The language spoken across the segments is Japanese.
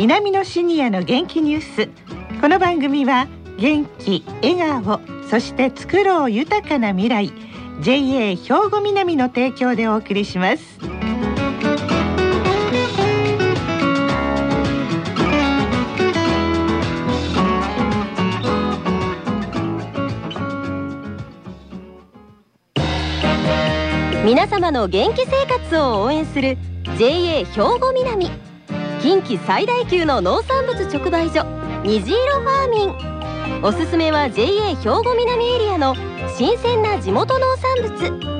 南のシニアの元気ニュース。この番組は元気笑顔そして作ろう豊かな未来 JA 兵庫南の提供でお送りします。皆様の元気生活を応援する JA 兵庫南。近畿最大級の農産物直売所虹色ファーミン。おすすめは JA 兵庫南エリアの新鮮な地元農産物。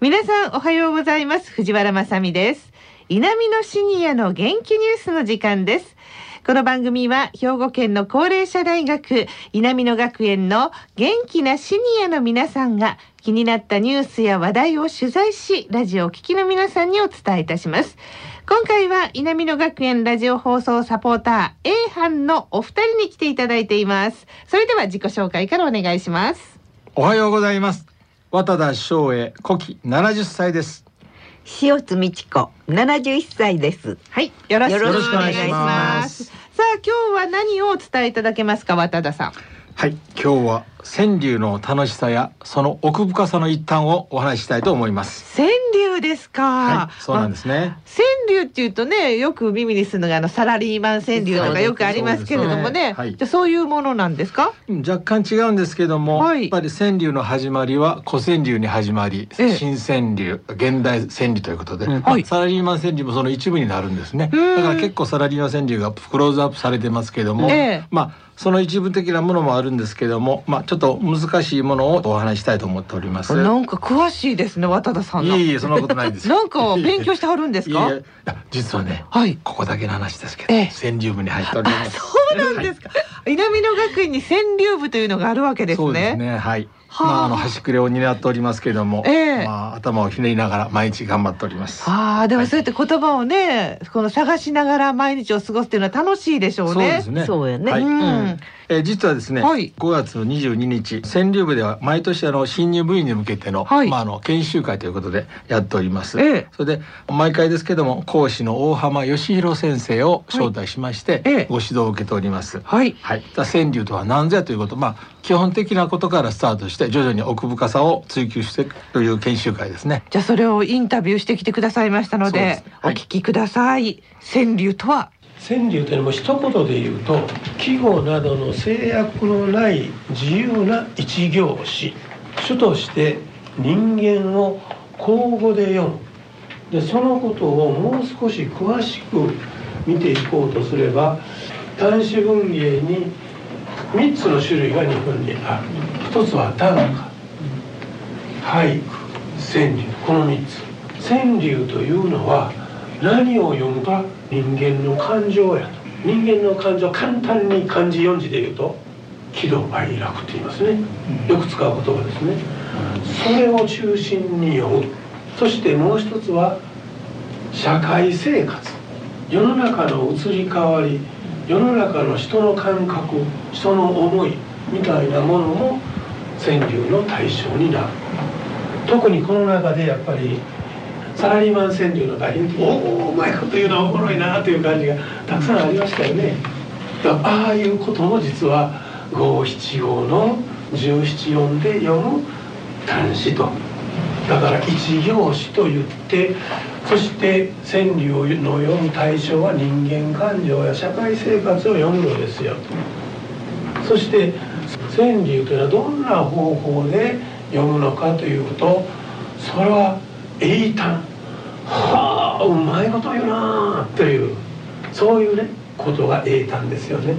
皆さんおはようございます。藤原まさです。南のシニアの元気ニュースの時間です。この番組は兵庫県の高齢者大学稲美野学園の元気なシニアの皆さんが気になったニュースや話題を取材しラジオを聴きの皆さんにお伝えいたします。今回は稲美野学園ラジオ放送サポーター A 班のお二人に来ていただいています。それでは自己紹介からお願いします。おはようございます。渡田翔英古希70歳です。塩津美智子71歳です。はいよろしくお願いします。さあ今日は何をお伝えいただけますか渡田さんはい。今日は川柳の楽しさやその奥深さの一端をお話ししたいと思います。川柳ですか、はいそうなんですね。川柳っていうとねよく耳にするのがあのサラリーマン川柳とかよくありますけれどもね。ね。はい。じゃあそういうものなんですか？うん若干違うんですけども、はい。やっぱり川柳の始まりは古川柳に始まり、ええ。新川柳現代川柳ということで、はいまあサラリーマン川柳もその一部になるんですね。うん。だから結構サラリーマン川柳がクローズアップされてますけども、ええ。まあその一部的なものもあるんですけども、まあちょっと難しいものをお話ししたいと思っております。なんか詳しいですね渡田さんの。いえいえそんなことないです。なんか勉強してはるんですか？実はね、はいここだけの話ですけど、ええ川柳部に入っております。そうなんですか、南野学院に川柳部というのがあるわけですそうですねね。はい。はあまあ。あの端くれを担っておりますけども、ええ。まあ頭をひねりながら毎日頑張っております。ああでもはい。そうやって言葉をねこの探しながら毎日を過ごすっていうのは楽しいでしょうね。そうですね。そうやね。はい。うん。えー実はですね、はい。5月の22日川柳部では毎年あの新入部員に向けての、はい。まああの研修会ということでやっております。ええ。それで毎回ですけども講師の大浜義弘先生を招待しまして、ええ。ご指導を受けております。はい。はい、だ川柳とは何ぞやということ、まあ基本的なことからスタートして徐々に奥深さを追求していくという研修会ですね。じゃあそれをインタビューしてきてくださいましたのでねはい。お聞きください。川柳とは？川柳というのも一言で言うと季語などの制約のない自由な一行詞。主として人間を口語で読む。でそのことをもう少し詳しく見ていこうとすれば単詞文芸に3つの種類が日本にある一つは短歌俳句川柳この3つ。川柳というのは何を読むか人間の感情やと。人間の感情簡単に漢字4字で言うと喜怒哀楽って言いますね。よく使う言葉ですね。それを中心に読む。そしてもう一つは社会生活。世の中の移り変わり世の中の人の感覚人の思いみたいなものも川柳の対象になる。特にこの中でやっぱりサラリーマン川柳の大変おおうまいこと言うのはおもろいなという感じがたくさんありましたよね。だからああいうことも実は五七五の十七音で読む短詩と。だから一行詞と言ってそして川柳の読む対象は人間感情や社会生活を読むのですよ。そして川柳というのはどんな方法で読むのかというとそれは英単はあうまいこと言うなというそういうねことが英単ですよね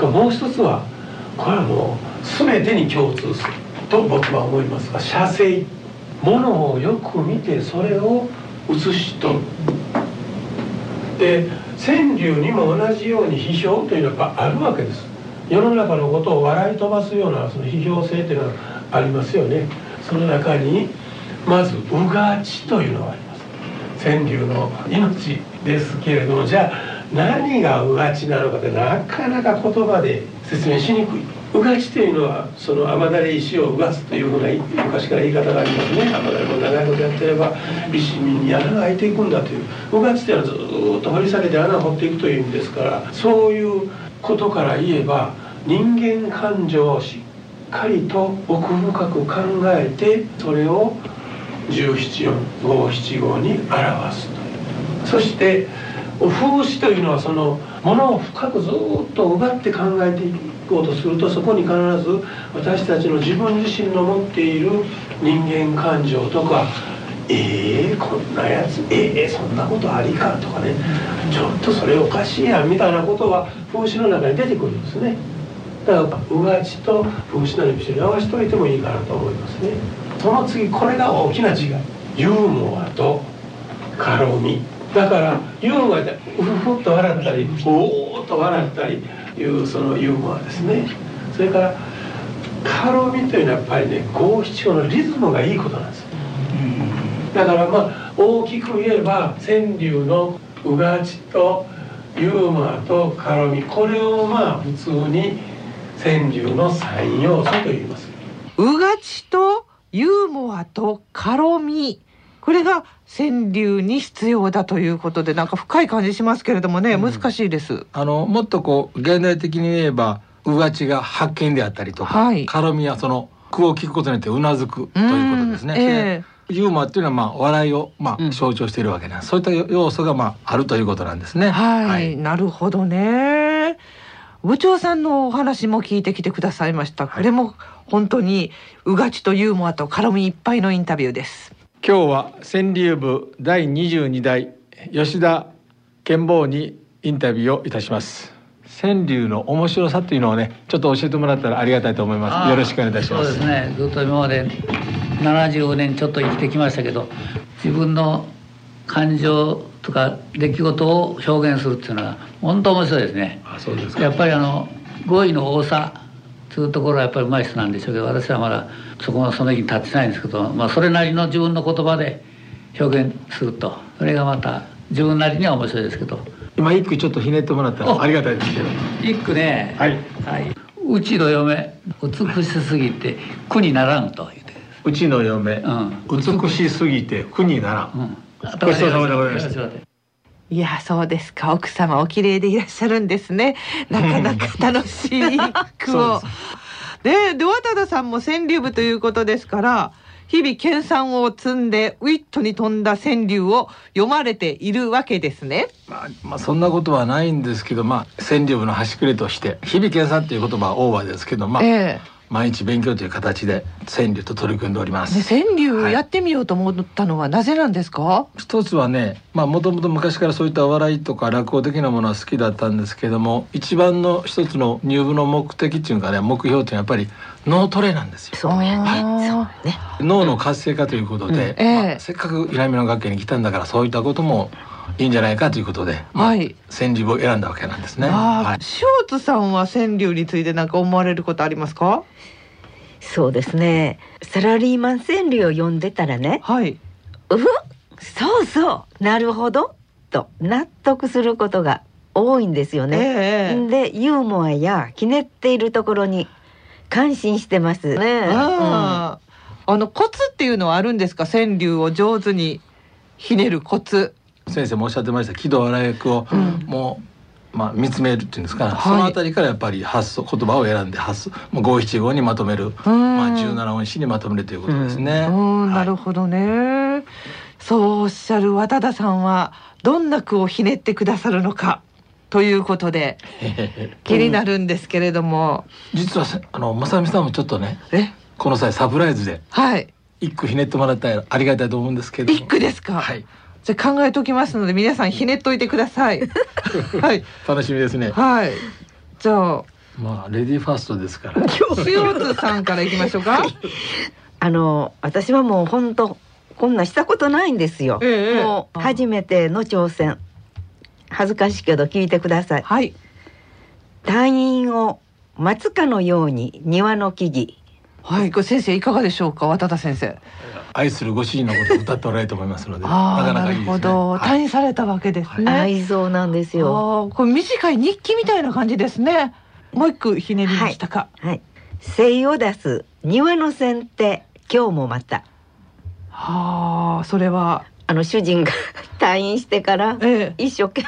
もう一つはこれはもう全てに共通すると僕は思いますが写生ものをよく見てそれを写し取るで川柳にも同じように批評というのがやっぱあるわけです世の中のことを笑い飛ばすようなその批評性というのがありますよね。その中にまず「うがち」というのがあります。川柳の命ですけれどもじゃあ何がうがちなのかってなかなか言葉で説明しにくい。うがちというのはその雨だれ石をうがつというふうな昔から言い方がありますね。雨だれも長いことやってれば石に穴が開いていくんだという。うがちというのはずっと掘り下げて穴を掘っていくという意味ですからそういうことから言えば人間感情をしっかりと奥深く考えてそれを17四五七五に表すと。いうそして風刺というのはそのものを深くずっと奪って考えていこうとするとそこに必ず私たちの自分自身の持っている人間感情とかえー、こんなやつえー、そんなことありかとかね。ちょっとそれおかしいやんみたいなことは風刺の中に出てくるんですね。だからうがちと風刺のに一緒に合わせといてもいいかなと思いますね。その次これが大きな違いユーモアと軽みだからユーモアでうふふっと笑ったりおおっと笑ったりいうそのユーモアですね。それから軽みというのはやっぱりね五七五のリズムがいいことなんです。だからまあ大きく言えば川柳のうがちとユーモアと軽みこれをまあ普通に川柳の三要素と言います。うがちとユーモアと軽みこれが川柳に必要だということでなんか深い感じしますけれどもね、難しいです。あのもっとこう現代的に言えばうがちが発見であったりとか、はい。軽みはその句を聞くことによってうなずくということですね。うん。えユーモアっていうのはまあ笑いをまあ象徴しているわけなんです。そういった要素がまああるということなんですね。はい、なるほどね部長さんのお話も聞いてきてくださいました、これも本当にうがちとユーモアと絡みいっぱいのインタビューです今日は川柳部第22代吉田健坊にインタビューをいたします。川柳の面白さというのをねちょっと教えてもらったらありがたいと思います。よろしくお願いいたします。そうですねずっと今まで70年ちょっと生きてきましたけど自分の感情とか出来事を表現するっていうのは本当面白いですね。あそうですか。やっぱりあの語彙の多さというところはやっぱり上手い人なんでしょうけど私はまだそこのその域に立ってないんですけど、まあ、それなりの自分の言葉で表現するとそれがまた自分なりには面白いですけど。今一句ちょっとひねってもらったらおありがたいですけど。一句ね。はい。はい。うちの嫁美しすぎて苦にならんと言ってうちの嫁、ん。美しすぎて苦にならん。うん。ごちそうさまでございました。いやそうですか。奥様お綺麗でいらっしゃるんですね。なかなか楽しい句を。そうでで渡田さんも川柳部ということですから日々研鑽を積んでウィットに富んだ川柳を読まれているわけですね。まあ、まあそんなことはないんですけど、まあ川柳部の端くれとして日々研鑽っていう言葉はオーバーですけど、まあ、え毎日勉強という形で川柳と取り組んでおりまえす。で川柳はい。やってみようと思ったのはなぜなんですか、一つはねまあもともと昔からそういったお笑いとか落語的なものは好きだったんですけども一番の一つの入部の目的っていうかね目標っていうのはやっぱり脳トレなんですよ。そうやね。あそうね。脳の活性化ということで、うん。ええ。まあせっかく南の学園に来たんだからそういったこともいいんじゃないかということで、まあはい。川柳を選んだわけなんですね。ああ、はい。ショーツさんは川柳について何か思われることありますか？そうですね。サラリーマン川柳を読んでたらねはい。うふそうそうなるほどと納得することが多いんですよね、ええでユーモアやひねっているところに感心してますね、ああ、あのコツっていうのはあるんですか？川柳を上手にひねるコツ。先生もおっしゃってました喜怒哀楽をうん。もう、まあ、見つめるっていうんですか、はい。そのあたりからやっぱり発想言葉を選んで発想もう五七五にまとめる、うん。まあ、十七音詩にまとめるということですね。うん、なるほほどね。そうおっしゃる渡田さんはどんな句をひねってくださるのかということで 気になるんですけれども、実はせあの正美さんもちょっとねえ、この際サプライズではい、一句ひねってもらったらありがたいと思うんですけども。一句ですか？はいじゃあ考えときますので皆さんひねっといてください。はい、楽しみですね。はい。じゃあ。まあレディーファーストですから。塩津さんからいきましょうか。あの私はもう本当こんなしたことないんですよ、ええ。もう初めての挑戦。恥ずかしいけど聞いてください。はい。隊員を待つかのように庭の木々はい、これ先生いかがでしょうか、渡田先生。愛するご主人のことを歌っておられると思いますのでああ、なかななかいいですね。るほど、はい。退院されたわけですね。愛憎なんですよ。これ短い日記みたいな感じですね。もう一句ひねりましたか、はい。精を出す庭の剪定今日もまた。はあそれは。あの主人が 退院してからええ。一生懸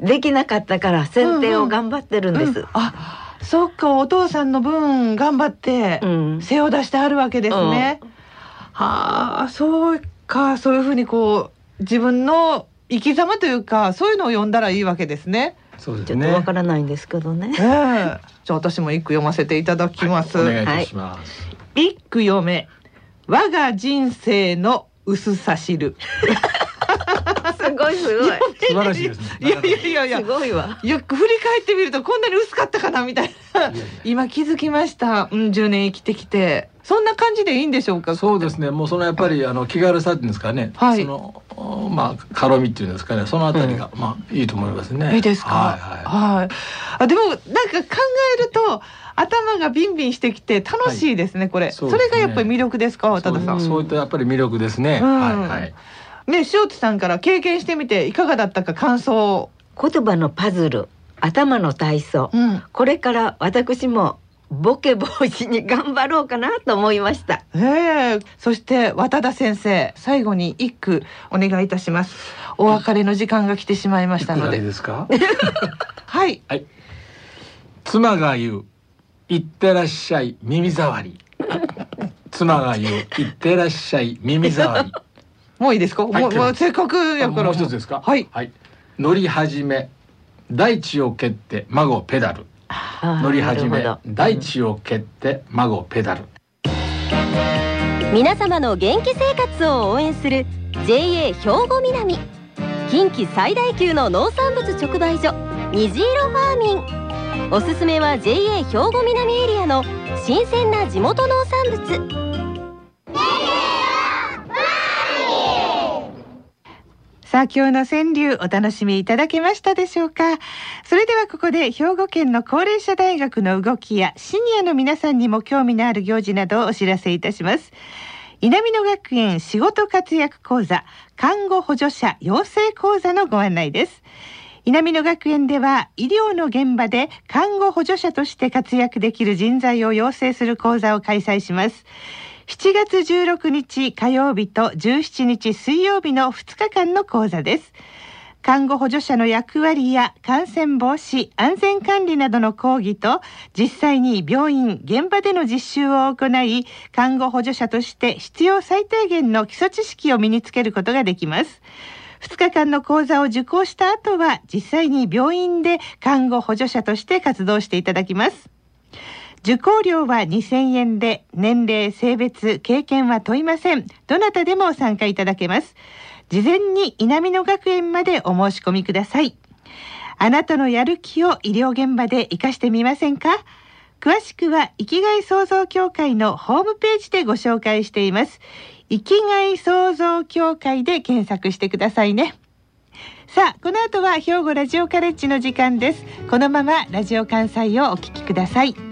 命できなかったから剪定を頑張ってるんです、うん。あそっかお父さんの分頑張ってうん。背を出してあるわけですね、はあそうかそういうふうにこう自分の生き様というかそういうのを読んだらいいわけですね。そうですね。ちょっとわからないんですけどね。ええ。じゃあ私も一句読ませていただきます。お願いい。たします、一句読め。我が人生の薄さ知る。すごいすごい。素晴らしいですね。いやいやいやいや。す。ごいわ。よく振り返ってみるとこんなに薄かったかなみたいな。いやいや。今気づきました、うん、10年生きてきて。そんな感じでいいんでしょうか？そうですね。もうそのやっぱりあの気軽さっていうんですかね、はい。そのおまあ軽みっていうんですかね。そのあたりが、まあいいと思いますね。いいですか？はいはい。はい。あでもなんか考えると頭がビンビンしてきて楽しいですね、これ。そ,、ね。れがやっぱり魅力ですか渡田さん？そうそういったやっぱり魅力ですね、うん。はいはいね塩津さんから経験してみていかがだったか感想。を言葉のパズル頭の体操、うん。これから私もボケ防止に頑張ろうかなと思いました。ええ。そして渡田先生最後に一句お願いいたします。お別れの時間が来てしまいましたので。ですか？はい。はい。妻が言う行ってらっしゃい耳障り。妻が言う行ってらっしゃい耳障りもういいですか、はい。もうせっかくやから。もう一つですか？はい。はい。乗り始め大地を蹴って孫ペダル。乗り始め大地を蹴って孫ペダル。皆様の元気生活を応援する JA 兵庫南。近畿最大級の農産物直売所虹色ファーミン。おすすめは JA 兵庫南エリアの新鮮な地元農産物さあ今日の川柳お楽しみいただけましたでしょうか？それではここで兵庫県の高齢者大学の動きやシニアの皆さんにも興味のある行事などをお知らせいたします。稲美野学園仕事活躍講座看護補助者養成講座のご案内です。稲美野学園では医療の現場で看護補助者として活躍できる人材を養成する講座を開催します。7月16日火曜日と17日水曜日の2日間の講座です。看護補助者の役割や感染防止、安全管理などの講義と、実際に病院、現場での実習を行い、看護補助者として必要最低限の基礎知識を身につけることができます。2日間の講座を受講した後は、実際に病院で看護補助者として活動していただきます。受講料は2000円で年齢、性別、経験は問いません。どなたでも参加いただけます。事前に稲美野学園までお申し込みください。あなたのやる気を医療現場で活かしてみませんか？詳しくは生きがい創造協会のホームページでご紹介しています。生きがい創造協会で検索してくださいね。さあ、この後は兵庫ラジオカレッジの時間です。このままラジオ関西をお聞きください。